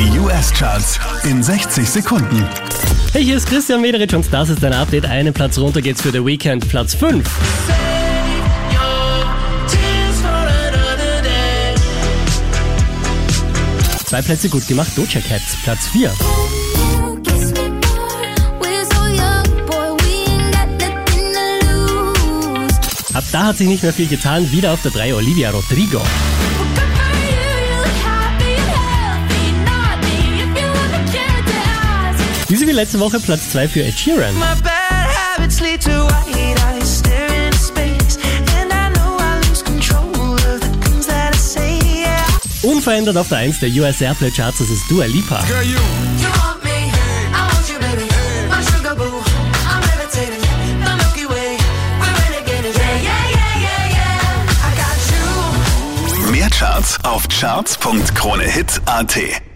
Die US-Charts in 60 Sekunden. Hey, hier ist Christian Mederich und das ist dein Update. Einen Platz runter geht's für The Weekend, Platz 5. Zwei Plätze gut gemacht, Doja Cat, Platz 4. Ab da hat sich nicht mehr viel getan, wieder auf der 3 Olivia Rodrigo. Diese wie letzte Woche Platz 2 für Ed Sheeran. Unverändert auf der 1 der US Airplay Charts, das ist Dua Lipa. Mehr Charts auf charts.kronehit.at